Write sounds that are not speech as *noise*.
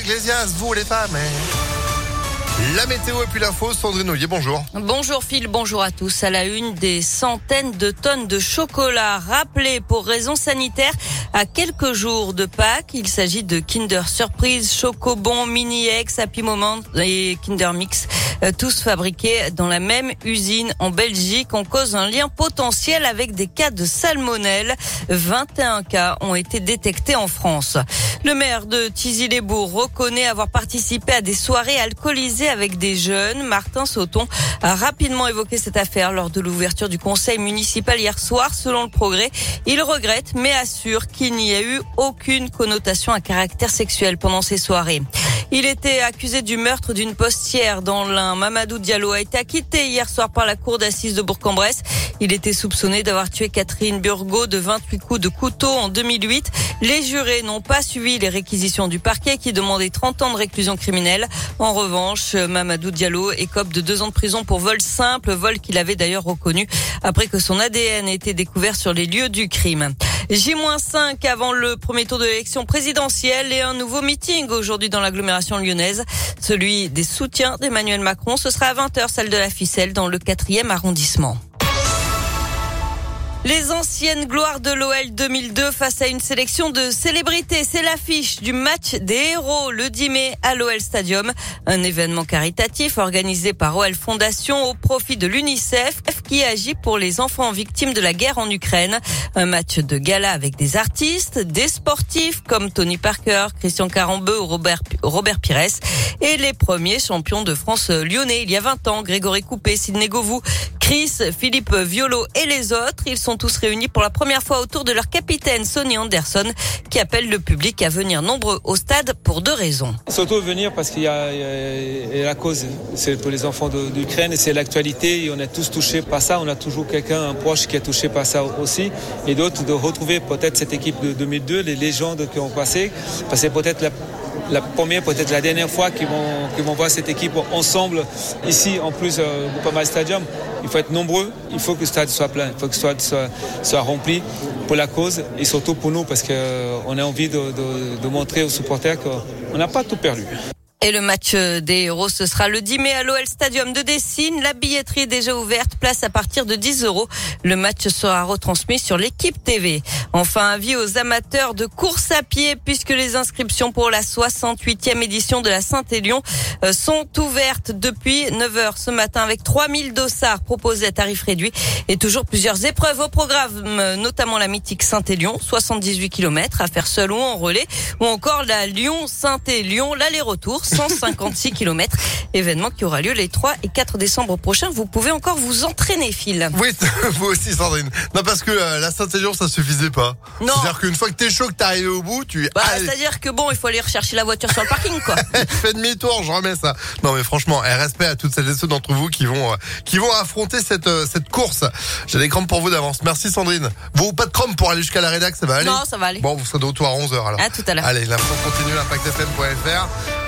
Iglesias, vous les femmes. hein. La météo et puis l'info, Sandrine Ollier, bonjour. Bonjour Phil, bonjour à tous. À la une, des centaines de tonnes de chocolat rappelées pour raisons sanitaires à quelques jours de Pâques. Il s'agit de Kinder Surprise, Chocobon, Mini X, Happy Moment et Kinder Mix, euh, tous fabriqués dans la même usine en Belgique. On cause un lien potentiel avec des cas de salmonelle. 21 cas ont été détectés en France. Le maire de Tizy-les-Bourgs reconnaît avoir participé à des soirées alcoolisées avec des jeunes. Martin Sauton a rapidement évoqué cette affaire lors de l'ouverture du conseil municipal hier soir. Selon le progrès, il regrette mais assure qu'il n'y a eu aucune connotation à caractère sexuel pendant ces soirées. Il était accusé du meurtre d'une postière dans l'un. Mamadou Diallo a été acquitté hier soir par la cour d'assises de Bourg-en-Bresse. Il était soupçonné d'avoir tué Catherine Burgot de 28 coups de couteau en 2008. Les jurés n'ont pas suivi les réquisitions du parquet qui demandait 30 ans de réclusion criminelle. En revanche, Mamadou Diallo écope de deux ans de prison pour vol simple, vol qu'il avait d'ailleurs reconnu après que son ADN ait été découvert sur les lieux du crime. J-5 avant le premier tour de l'élection présidentielle et un nouveau meeting aujourd'hui dans l'agglomération lyonnaise. Celui des soutiens d'Emmanuel Macron. Ce sera à 20h, salle de la ficelle dans le 4e arrondissement. Les anciennes gloires de l'OL 2002 face à une sélection de célébrités. C'est l'affiche du match des héros le 10 mai à l'OL Stadium. Un événement caritatif organisé par OL Fondation au profit de l'UNICEF qui agit pour les enfants victimes de la guerre en Ukraine. Un match de gala avec des artistes, des sportifs comme Tony Parker, Christian Carambeu ou Robert, Robert Pires et les premiers champions de France lyonnais il y a 20 ans, Grégory Coupé, Sidney Govou, Chris, Philippe Violo et les autres. Ils sont tous réunis pour la première fois autour de leur capitaine Sonny Anderson qui appelle le public à venir nombreux au stade pour deux raisons. Surtout venir parce qu'il y, a la cause, c'est pour les enfants d'Ukraine et c'est l'actualité on est tous touchés par ça. On a toujours quelqu'un, un proche qui est touché par ça aussi et d'autres de retrouver peut-être cette équipe de 2002, les légendes qui ont passé, c'est peut-être la, la première, peut-être la dernière fois qu'ils vont, qu'ils vont voir cette équipe ensemble ici en plus euh, au Groupama Stadium. Il faut être nombreux, il faut que le stade soit plein, il faut que le stade soit, soit rempli pour la cause et surtout pour nous parce qu'on a envie de, de- de montrer aux supporters qu'on n'a pas tout perdu. Et le match des héros, ce sera le 10 mai à l'OL Stadium de Dessine. La billetterie est déjà ouverte, place à partir de 10 euros. Le match sera retransmis sur l'équipe TV. Enfin, avis aux amateurs de course à pied, puisque les inscriptions pour la 68e édition de la Saint-Élion euh, sont ouvertes depuis 9 heures ce matin avec 3000 dossards proposés à tarif réduit et toujours plusieurs épreuves au programme, euh, notamment la mythique Saint-Élion, 78 km à faire seul ou en relais, ou encore la Lyon-Saint-Élion, l'aller-retour, 156 *laughs* km, événement qui aura lieu les 3 et 4 décembre prochains. Vous pouvez encore vous entraîner, Phil. Oui, *laughs* vous aussi, Sandrine. Non, parce que euh, la Saint-Élion, ça suffisait pas. Non. C'est-à-dire qu'une fois que t'es chaud, que t'es arrivé au bout, tu Bah, allez, c'est-à-dire que bon, il faut aller rechercher la voiture sur le parking, quoi. *laughs* fais demi-tour, je remets ça. Non, mais franchement, et respect à toutes celles et ceux d'entre vous qui vont, euh, qui vont affronter cette, euh, cette course. J'ai des crampes pour vous d'avance. Merci, Sandrine. Vous, pas de crampes pour aller jusqu'à la rédac, ça va aller? Non, ça va aller. Bon, vous serez de retour à 11h alors. À tout à l'heure. Allez, l'info continue, impactfm.fr.